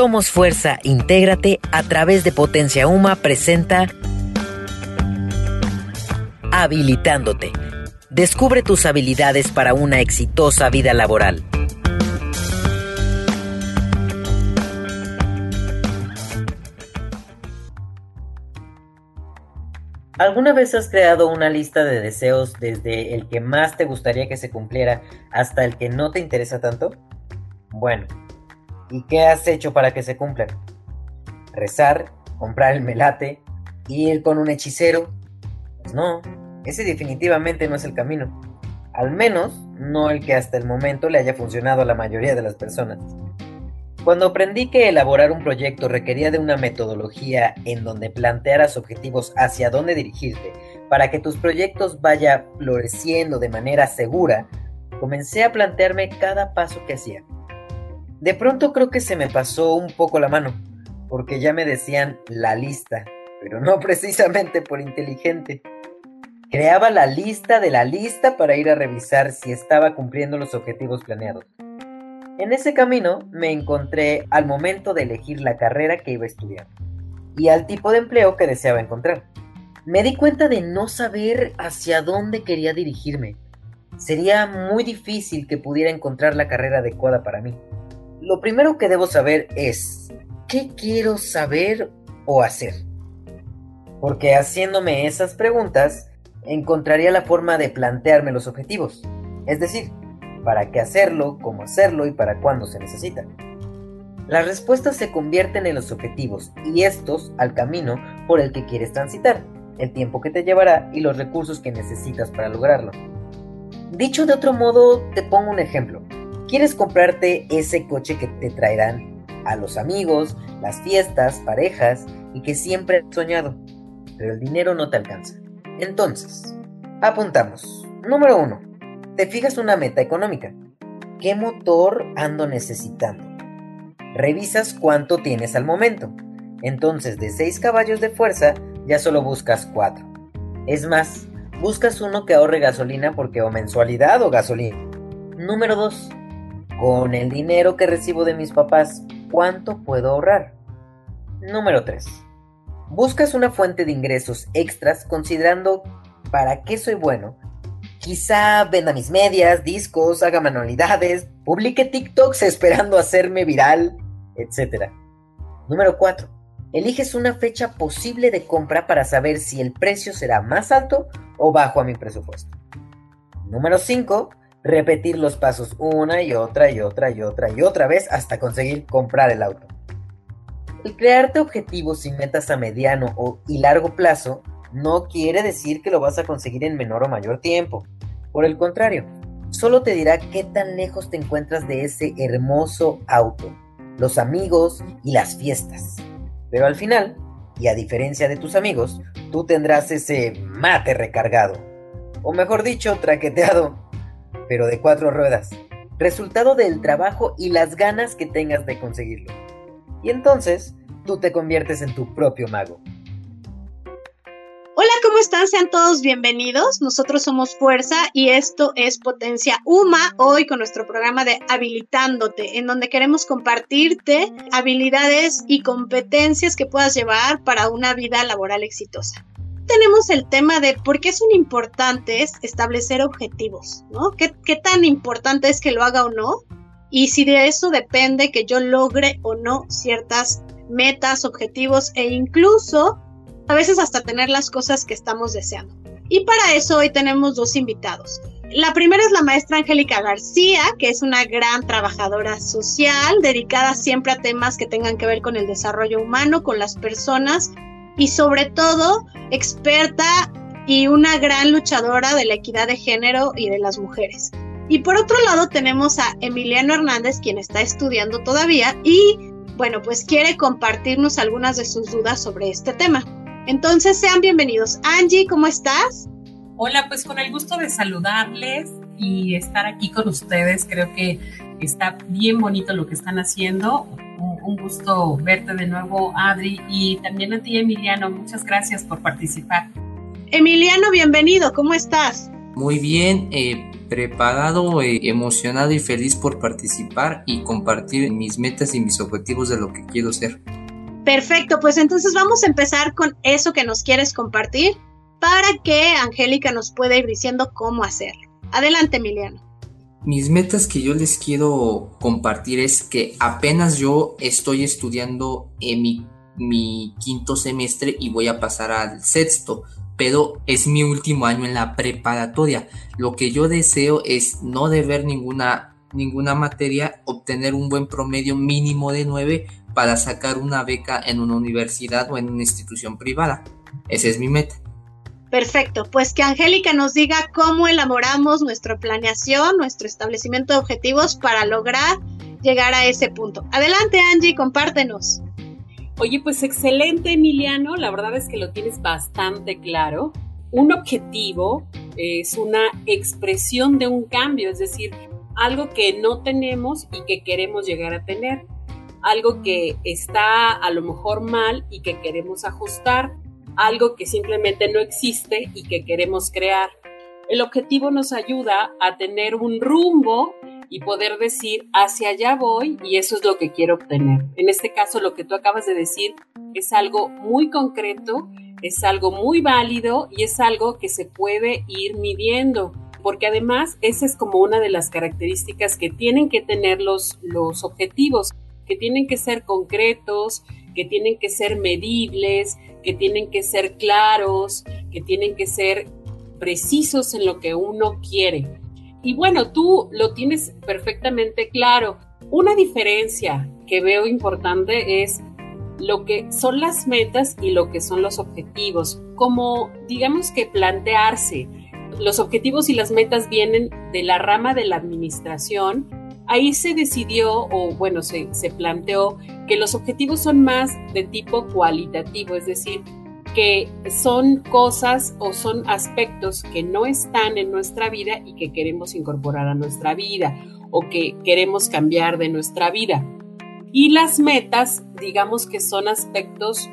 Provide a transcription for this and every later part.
Somos Fuerza, intégrate a través de Potencia Uma presenta Habilitándote. Descubre tus habilidades para una exitosa vida laboral. ¿Alguna vez has creado una lista de deseos desde el que más te gustaría que se cumpliera hasta el que no te interesa tanto? Bueno, ¿y qué has hecho para que se cumplan? ¿Rezar? ¿Comprar el melate? ¿Ir con un hechicero? Pues no, ese definitivamente no es el camino. Al menos no el que hasta el momento le haya funcionado a la mayoría de las personas. Cuando aprendí que elaborar un proyecto requería de una metodología en donde plantearas objetivos hacia dónde dirigirte para que tus proyectos vaya floreciendo de manera segura, comencé a plantearme cada paso que hacía. De pronto creo que se me pasó un poco la mano, porque ya me decían la lista, pero no precisamente por inteligente. Creaba la lista de la lista para ir a revisar si estaba cumpliendo los objetivos planeados. En ese camino me encontré al momento de elegir la carrera que iba a estudiar y al tipo de empleo que deseaba encontrar. Me di cuenta de no saber hacia dónde quería dirigirme. Sería muy difícil que pudiera encontrar la carrera adecuada para mí. Lo primero que debo saber es, ¿qué quiero saber o hacer? Porque haciéndome esas preguntas, encontraría la forma de plantearme los objetivos. Es decir, para qué hacerlo, cómo hacerlo y para cuándo se necesita. Las respuestas se convierten en los objetivos y estos al camino por el que quieres transitar, el tiempo que te llevará y los recursos que necesitas para lograrlo. Dicho de otro modo, te pongo un ejemplo. Quieres comprarte ese coche que te traerán a los amigos, las fiestas, parejas y que siempre has soñado, pero el dinero no te alcanza. Entonces, apuntamos. Número 1 te fijas una meta económica. ¿Qué motor ando necesitando? Revisas cuánto tienes al momento. Entonces, de 6 caballos de fuerza, ya solo buscas 4. Es más, buscas uno que ahorre gasolina porque o mensualidad o gasolina. Número 2. Con el dinero que recibo de mis papás, ¿cuánto puedo ahorrar? Número 3. Buscas una fuente de ingresos extras considerando para qué soy bueno Quizá venda mis medias, discos, haga manualidades, publique TikToks esperando hacerme viral, etc. Número 4. Eliges una fecha posible de compra para saber si el precio será más alto o bajo a mi presupuesto. Número 5. Repetir los pasos una y otra y otra y otra y otra vez hasta conseguir comprar el auto. El crearte objetivos y metas a mediano o y largo plazo no quiere decir que lo vas a conseguir en menor o mayor tiempo. Por el contrario, solo te dirá qué tan lejos te encuentras de ese hermoso auto, los amigos y las fiestas. Pero al final, y a diferencia de tus amigos, tú tendrás ese mate recargado, o mejor dicho, traqueteado, pero de cuatro ruedas, resultado del trabajo y las ganas que tengas de conseguirlo. Y entonces, tú te conviertes en tu propio mago. Hola, ¿cómo están? Sean todos bienvenidos. Nosotros somos Fuerza y esto es Potencia UMA, hoy con nuestro programa de Habilitándote, en donde queremos compartirte habilidades y competencias que puedas llevar para una vida laboral exitosa. Tenemos el tema de por qué son importantes establecer objetivos, ¿no? ¿Qué, qué tan importante es que lo haga o no? Y si de eso depende que yo logre o no ciertas metas, objetivos e incluso a veces hasta tener las cosas que estamos deseando. Y para eso hoy tenemos dos invitados. La primera es la maestra Angélica García, que es una gran trabajadora social, dedicada siempre a temas que tengan que ver con el desarrollo humano, con las personas y sobre todo experta y una gran luchadora de la equidad de género y de las mujeres. Y por otro lado tenemos a Emiliano Hernández, quien está estudiando todavía y, bueno, pues quiere compartirnos algunas de sus dudas sobre este tema. Entonces, sean bienvenidos. Angie, ¿cómo estás? Hola, pues con el gusto de saludarles y estar aquí con ustedes. Creo que está bien bonito lo que están haciendo. Un gusto verte de nuevo, Adri, y también a ti, Emiliano. Muchas gracias por participar. Emiliano, bienvenido. ¿Cómo estás? Muy bien. Eh, preparado, eh, emocionado y feliz por participar y compartir mis metas y mis objetivos de lo que quiero ser. Perfecto, pues entonces vamos a empezar con eso que nos quieres compartir para que Angélica nos pueda ir diciendo cómo hacerlo. Adelante, Emiliano. Mis metas que yo les quiero compartir es que apenas yo estoy estudiando en mi, quinto semestre y voy a pasar al sexto pero es mi último año en la preparatoria. Lo que yo deseo es no deber ninguna, ninguna materia, obtener un buen promedio mínimo de 9 para sacar una beca en una universidad o en una institución privada. Esa es mi meta. Perfecto, pues que Angélica nos diga cómo elaboramos nuestra planeación, nuestro establecimiento de objetivos para lograr llegar a ese punto. Adelante Angie, compártenos. Oye, pues excelente, Emiliano. La verdad es que lo tienes bastante claro. Un objetivo es una expresión de un cambio, es decir, algo que no tenemos y que queremos llegar a tener. Algo que está a lo mejor mal y que queremos ajustar. Algo que simplemente no existe y que queremos crear. El objetivo nos ayuda a tener un rumbo y poder decir hacia allá voy y eso es lo que quiero obtener. En este caso, lo que tú acabas de decir es algo muy concreto, es algo muy válido y es algo que se puede ir midiendo. Porque además esa es como una de las características que tienen que tener los, los objetivos, que tienen que ser concretos, que tienen que ser medibles, que tienen que ser claros, que tienen que ser precisos en lo que uno quiere. Y bueno, tú lo tienes perfectamente claro. Una diferencia que veo importante es lo que son las metas y lo que son los objetivos. Como digamos que plantearse, los objetivos y las metas vienen de la rama de la administración. Ahí se decidió, o bueno, se, se planteó que los objetivos son más de tipo cualitativo, es decir, que son cosas o son aspectos que no están en nuestra vida y que queremos incorporar a nuestra vida o que queremos cambiar de nuestra vida. Y las metas, digamos que son aspectos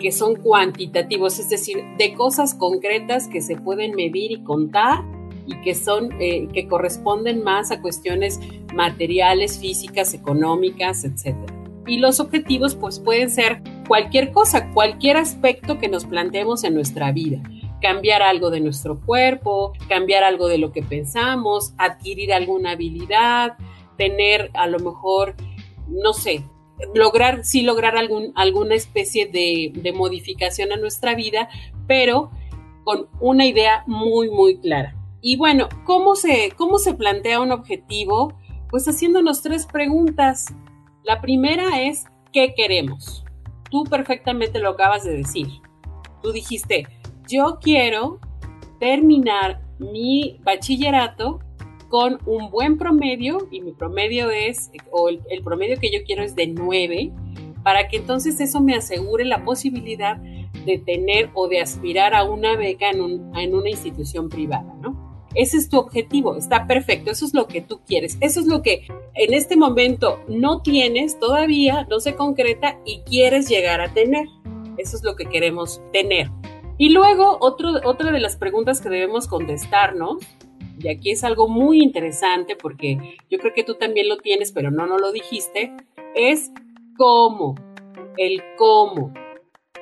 que son cuantitativos, es decir, de cosas concretas que se pueden medir y contar y que son eh, que corresponden más a cuestiones materiales, físicas, económicas, etc. Y los objetivos pues pueden ser cualquier cosa, cualquier aspecto que nos planteemos en nuestra vida. Cambiar algo de nuestro cuerpo, cambiar algo de lo que pensamos, adquirir alguna habilidad, tener a lo mejor, no sé, lograr, sí lograr algún, alguna especie de modificación a nuestra vida, pero con una idea muy, muy clara. Y bueno, ¿cómo se, cómo se plantea un objetivo? Pues haciéndonos tres preguntas. La primera es, ¿qué queremos? tú perfectamente lo acabas de decir. Tú dijiste, yo quiero terminar mi bachillerato con un buen promedio y mi promedio es, o el, promedio que yo quiero es de 9, para que entonces eso me asegure la posibilidad de tener o de aspirar a una beca en, en una institución privada, ¿no? Ese es tu objetivo, está perfecto, eso es lo que tú quieres, eso es lo que en este momento no tienes todavía, no se concreta y quieres llegar a tener. Eso es lo que queremos tener. Y luego, otro, otra de las preguntas que debemos contestarnos, y aquí es algo muy interesante porque yo creo que tú también lo tienes, pero no, no lo dijiste, es cómo, el cómo.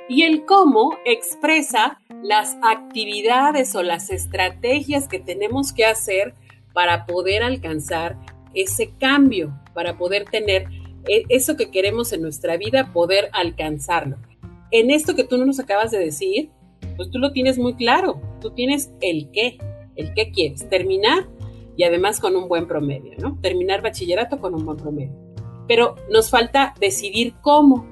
Y el cómo expresa las actividades o las estrategias que tenemos que hacer para poder alcanzar ese cambio, para poder tener e, eso que queremos en nuestra vida, poder alcanzarlo. En esto que tú nos acabas de decir, pues tú lo tienes muy claro, tú tienes el qué, el qué quieres, terminar y además con un buen promedio, ¿no? Terminar bachillerato con un buen promedio. Pero nos falta decidir cómo.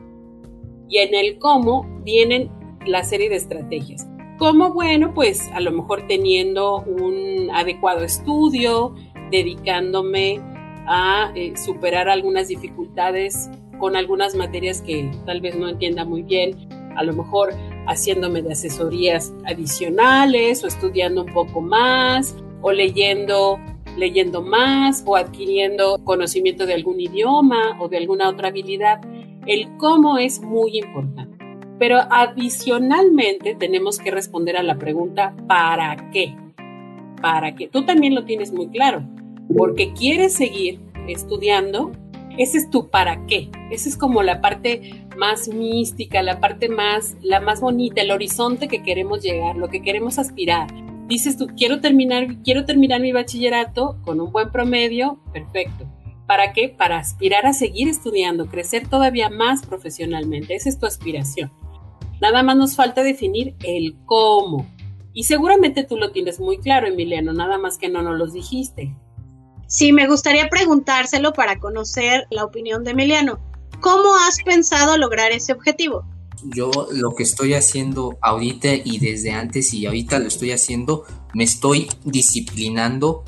Y en el cómo vienen la serie de estrategias. Como bueno, pues a lo mejor teniendo un adecuado estudio, dedicándome a eh, superar algunas dificultades con algunas materias que tal vez no entienda muy bien, a lo mejor haciéndome de asesorías adicionales o estudiando un poco más o leyendo leyendo más o adquiriendo conocimiento de algún idioma o de alguna otra habilidad. El cómo es muy importante. Pero adicionalmente tenemos que responder a la pregunta ¿para qué? para qué. Tú también lo tienes muy claro, porque quieres seguir estudiando, ese es tu para qué. Esa es como la parte más mística, la parte más, la más bonita, el horizonte que queremos llegar, lo que queremos aspirar. Dices tú, quiero terminar, quiero terminar mi bachillerato con un buen promedio, perfecto. ¿Para qué? Para aspirar a seguir estudiando, crecer todavía más profesionalmente. Esa es tu aspiración. Nada más nos falta definir el cómo. Y seguramente tú lo tienes muy claro, Emiliano, nada más que no nos lo dijiste. Sí, me gustaría preguntárselo para conocer la opinión de Emiliano. ¿Cómo has pensado lograr ese objetivo? Yo lo que estoy haciendo ahorita y desde antes y ahorita lo estoy haciendo, me estoy disciplinando,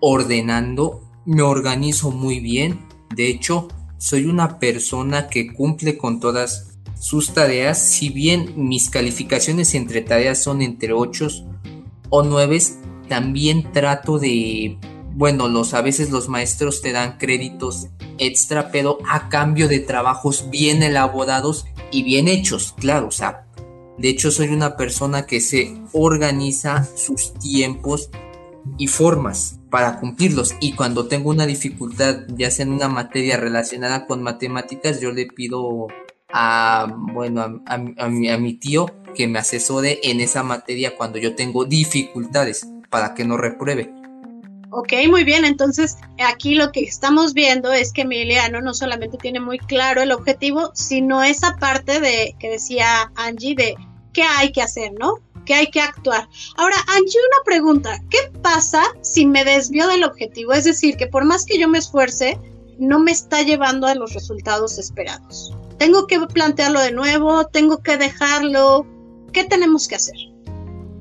ordenando, me organizo muy bien. De hecho, soy una persona que cumple con todas sus tareas, si bien mis calificaciones entre tareas son entre 8 o 9, también trato de bueno, los a veces los maestros te dan créditos extra, pero a cambio de trabajos bien elaborados y bien hechos, claro, o sea, de hecho soy una persona que se organiza sus tiempos y formas para cumplirlos y cuando tengo una dificultad, ya sea en una materia relacionada con matemáticas, yo le pido a, bueno, a, mi, a mi tío que me asesore en esa materia cuando yo tengo dificultades para que no repruebe Ok, muy bien. Entonces, aquí lo que estamos viendo es que Emiliano no solamente tiene muy claro el objetivo, sino esa parte de que decía Angie de qué hay que hacer, ¿no? ¿Qué hay que actuar? Ahora, Angie, una pregunta. ¿Qué pasa si me desvío del objetivo? Es decir, que por más que yo me esfuerce, no me está llevando a los resultados esperados. Tengo que plantearlo de nuevo, tengo que dejarlo. ¿Qué tenemos que hacer?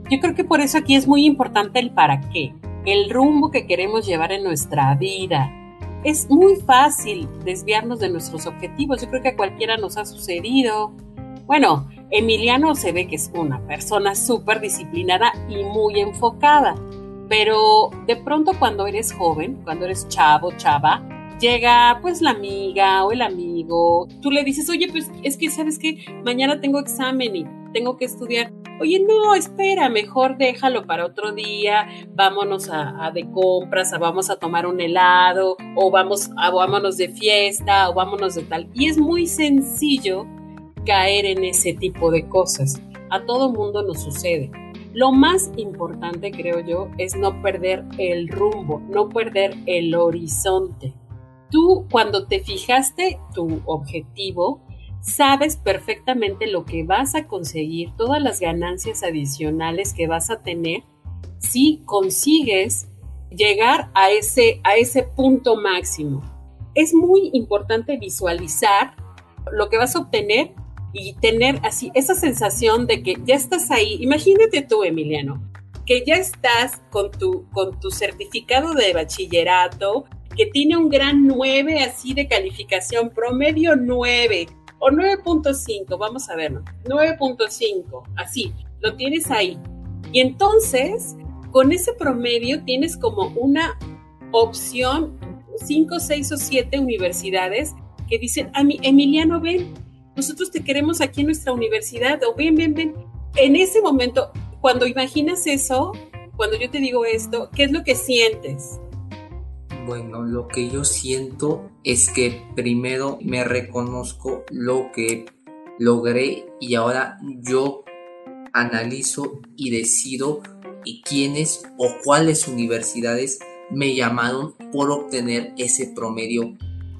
Yo creo que por eso aquí es muy importante el para qué el rumbo que queremos llevar en nuestra vida. Es muy fácil desviarnos de nuestros objetivos. Yo creo que a cualquiera nos ha sucedido. Bueno, Emiliano se ve que es una persona súper disciplinada y muy enfocada. Pero de pronto cuando eres joven, cuando eres chavo, chava, llega pues la amiga o el amigo, tú le dices, oye, pues es que sabes que mañana tengo examen y tengo que estudiar. Oye, no, espera, mejor déjalo para otro día, vámonos a, de compras, vamos a tomar un helado, o vamos a, vámonos de fiesta, o vámonos de tal. Y es muy sencillo caer en ese tipo de cosas. A todo mundo nos sucede. Lo más importante, creo yo, es no perder el rumbo, no perder el horizonte. Tú, cuando te fijaste tu objetivo, sabes perfectamente lo que vas a conseguir, todas las ganancias adicionales que vas a tener si consigues llegar a ese, a ese punto máximo. Es muy importante visualizar lo que vas a obtener y tener así esa sensación de que ya estás ahí. Imagínate tú, Emiliano, que ya estás con tu, con tu certificado de bachillerato, que tiene un gran 9 así de calificación, promedio 9, o 9.5, vamos a verlo, 9.5, así, lo tienes ahí. Y entonces, con ese promedio tienes como una opción, 5, 6 o 7 universidades que dicen, a mi Emiliano, ven, nosotros te queremos aquí en nuestra universidad, o ven, ven, ven. En ese momento, cuando imaginas eso, cuando yo te digo esto, ¿qué es lo que sientes? Bueno, lo que yo siento es que primero me reconozco lo que logré y ahora yo analizo y decido y quiénes o cuáles universidades me llamaron por obtener ese promedio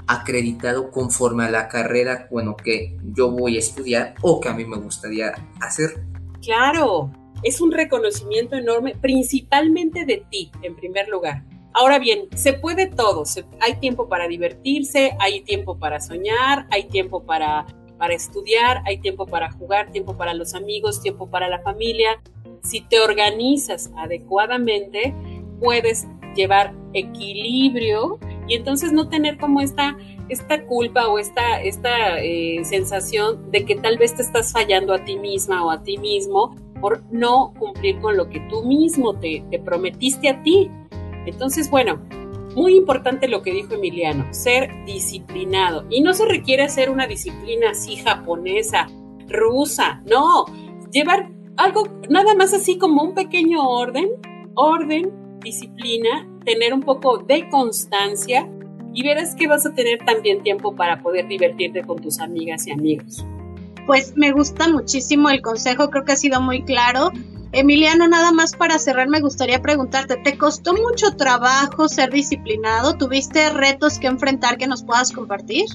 acreditado conforme a la carrera, bueno, que yo voy a estudiar o que a mí me gustaría hacer. Claro, es un reconocimiento enorme, principalmente de ti, en primer lugar. Ahora bien, se puede todo, hay tiempo para divertirse, hay tiempo para soñar, hay tiempo para, para estudiar, hay tiempo para jugar, tiempo para los amigos, tiempo para la familia. Si te organizas adecuadamente, puedes llevar equilibrio y entonces no tener como esta, esta culpa o esta, esta eh, sensación de que tal vez te estás fallando a ti misma o a ti mismo por no cumplir con lo que tú mismo te, te prometiste a ti. Entonces, bueno, muy importante lo que dijo Emiliano, ser disciplinado. Y no se requiere hacer una disciplina así japonesa, rusa, no, llevar algo nada más así como un pequeño orden, orden, disciplina, tener un poco de constancia y verás que vas a tener también tiempo para poder divertirte con tus amigas y amigos. Pues me gusta muchísimo el consejo, creo que ha sido muy claro. Emiliano, nada más para cerrar, me gustaría preguntarte, ¿te costó mucho trabajo ser disciplinado? ¿Tuviste retos que enfrentar que nos puedas compartir?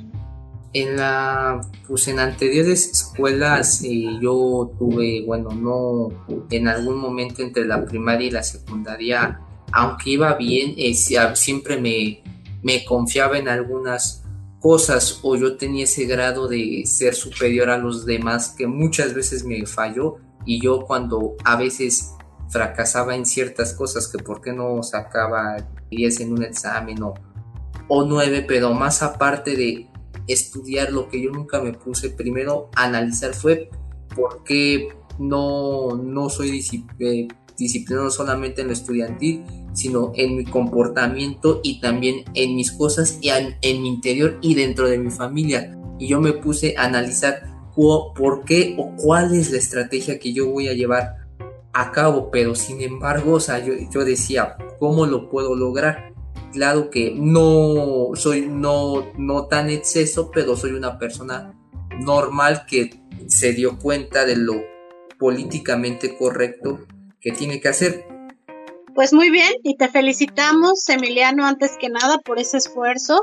En la, pues en anteriores escuelas eh, yo tuve, bueno, no, en algún momento entre la primaria y la secundaria, aunque iba bien, eh, siempre me, me confiaba en algunas cosas o yo tenía ese grado de ser superior a los demás que muchas veces me falló y yo cuando a veces fracasaba en ciertas cosas que por qué no sacaba 10 en un examen o, o 9, pero más aparte de estudiar lo que yo nunca me puse primero analizar fue por qué no, no soy eh, disciplinado solamente en lo estudiantil, sino en mi comportamiento y también en mis cosas y en, mi interior y dentro de mi familia. Y yo me puse a analizar por qué o cuál es la estrategia que yo voy a llevar a cabo, pero sin embargo, o sea, yo, yo decía, ¿cómo lo puedo lograr? Claro que no soy no, no tan exceso, pero soy una persona normal que se dio cuenta de lo políticamente correcto que tiene que hacer. Pues muy bien, y te felicitamos, Emiliano, antes que nada, por ese esfuerzo.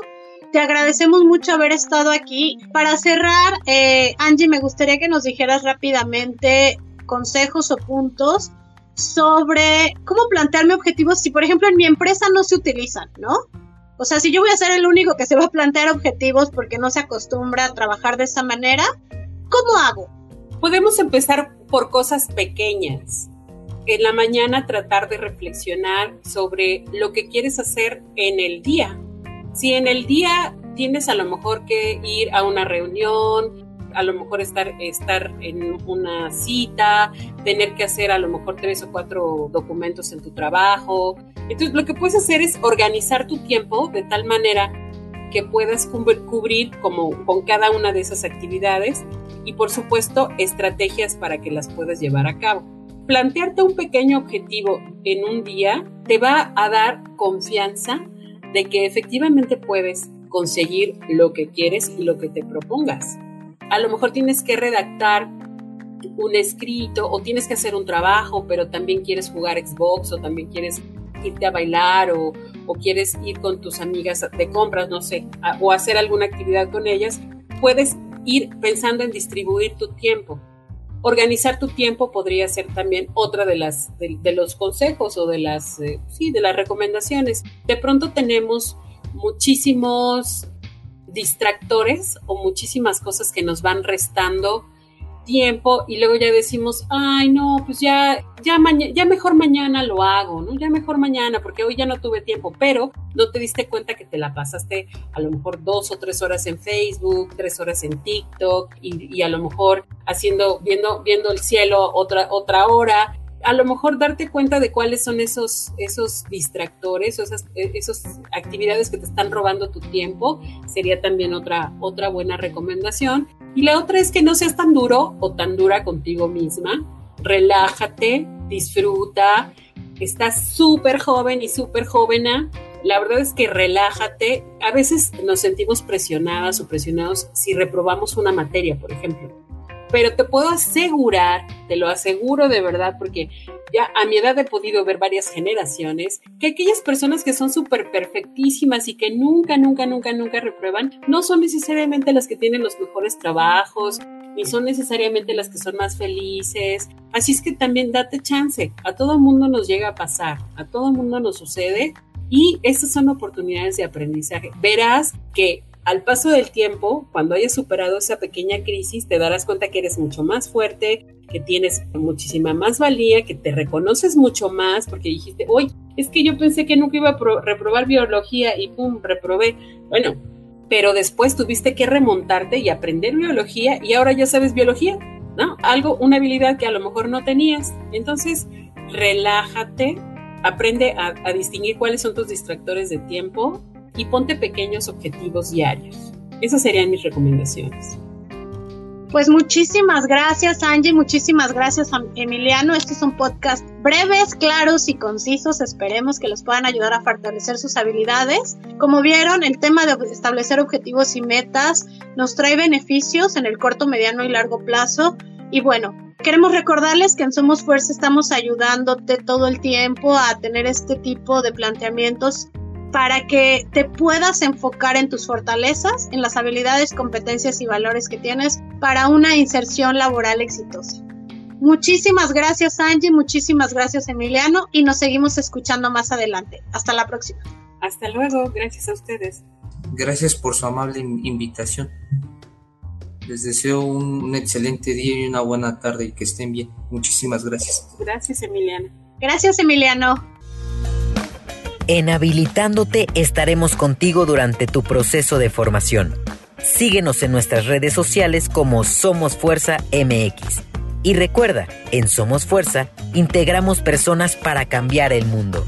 Te agradecemos mucho haber estado aquí. Para cerrar, eh, Angie, me gustaría que nos dijeras rápidamente consejos o puntos sobre cómo plantearme objetivos si, por ejemplo, en mi empresa no se utilizan, ¿no? O sea, si yo voy a ser el único que se va a plantear objetivos porque no se acostumbra a trabajar de esa manera, ¿cómo hago? Podemos empezar por cosas pequeñas en la mañana tratar de reflexionar sobre lo que quieres hacer en el día. Si en el día tienes a lo mejor que ir a una reunión, a lo mejor estar, estar en una cita, tener que hacer a lo mejor tres o cuatro documentos en tu trabajo. Entonces lo que puedes hacer es organizar tu tiempo de tal manera que puedas cubrir como con cada una de esas actividades y por supuesto estrategias para que las puedas llevar a cabo plantearte un pequeño objetivo en un día te va a dar confianza de que efectivamente puedes conseguir lo que quieres y lo que te propongas. A lo mejor tienes que redactar un escrito o tienes que hacer un trabajo, pero también quieres jugar Xbox o también quieres irte a bailar o, quieres ir con tus amigas de compras, no sé, o hacer alguna actividad con ellas, puedes ir pensando en distribuir tu tiempo organizar tu tiempo podría ser también otra de las de, los consejos o de las eh, sí de las recomendaciones. De pronto tenemos muchísimos distractores o muchísimas cosas que nos van restando tiempo y luego ya decimos, ay no, pues ya, ya, ya mejor mañana lo hago, ¿no? Ya mejor mañana porque hoy ya no tuve tiempo, pero no te diste cuenta que te la pasaste a lo mejor dos o tres horas en Facebook, tres horas en TikTok y, a lo mejor haciendo, viendo, viendo el cielo otra, otra hora a lo mejor darte cuenta de cuáles son esos, esos distractores o esas, esas actividades que te están robando tu tiempo sería también otra, otra buena recomendación. Y la otra es que no seas tan duro o tan dura contigo misma. Relájate, disfruta. Estás súper joven y súper jovena. La verdad es que relájate. A veces nos sentimos presionadas o presionados si reprobamos una materia, por ejemplo pero te puedo asegurar, te lo aseguro de verdad, porque ya a mi edad he podido ver varias generaciones, que aquellas personas que son súper perfectísimas y que nunca, nunca, nunca, nunca reprueban, no son necesariamente las que tienen los mejores trabajos, ni son necesariamente las que son más felices. Así es que también date chance, a todo mundo nos llega a pasar, a todo mundo nos sucede. Y estas son oportunidades de aprendizaje. Verás que al paso del tiempo, cuando hayas superado esa pequeña crisis, te darás cuenta que eres mucho más fuerte, que tienes muchísima más valía, que te reconoces mucho más, porque dijiste, hoy es que yo pensé que nunca iba a reprobar biología y pum, reprobé. Bueno, pero después tuviste que remontarte y aprender biología y ahora ya sabes biología, ¿no? Algo, una habilidad que a lo mejor no tenías. Entonces, relájate, aprende a distinguir cuáles son tus distractores de tiempo y ponte pequeños objetivos diarios. Esas serían mis recomendaciones. Pues muchísimas gracias Angie, muchísimas gracias Emiliano. Este es un podcast breves, claros y concisos. Esperemos que les puedan ayudar a fortalecer sus habilidades. Como vieron, el tema de establecer objetivos y metas nos trae beneficios en el corto, mediano y largo plazo. Y bueno, queremos recordarles que en Somos Fuerza estamos ayudándote todo el tiempo a tener este tipo de planteamientos para que te puedas enfocar en tus fortalezas, en las habilidades, competencias y valores que tienes para una inserción laboral exitosa. Muchísimas gracias Angie, muchísimas gracias Emiliano y nos seguimos escuchando más adelante. Hasta la próxima. Hasta luego, gracias a ustedes. Gracias por su amable invitación. Les deseo un, excelente día y una buena tarde y que estén bien. Muchísimas gracias. Gracias Emiliano. Gracias Emiliano. En Habilitándote estaremos contigo durante tu proceso de formación. Síguenos en nuestras redes sociales como Somos Fuerza MX. Y recuerda, en Somos Fuerza integramos personas para cambiar el mundo.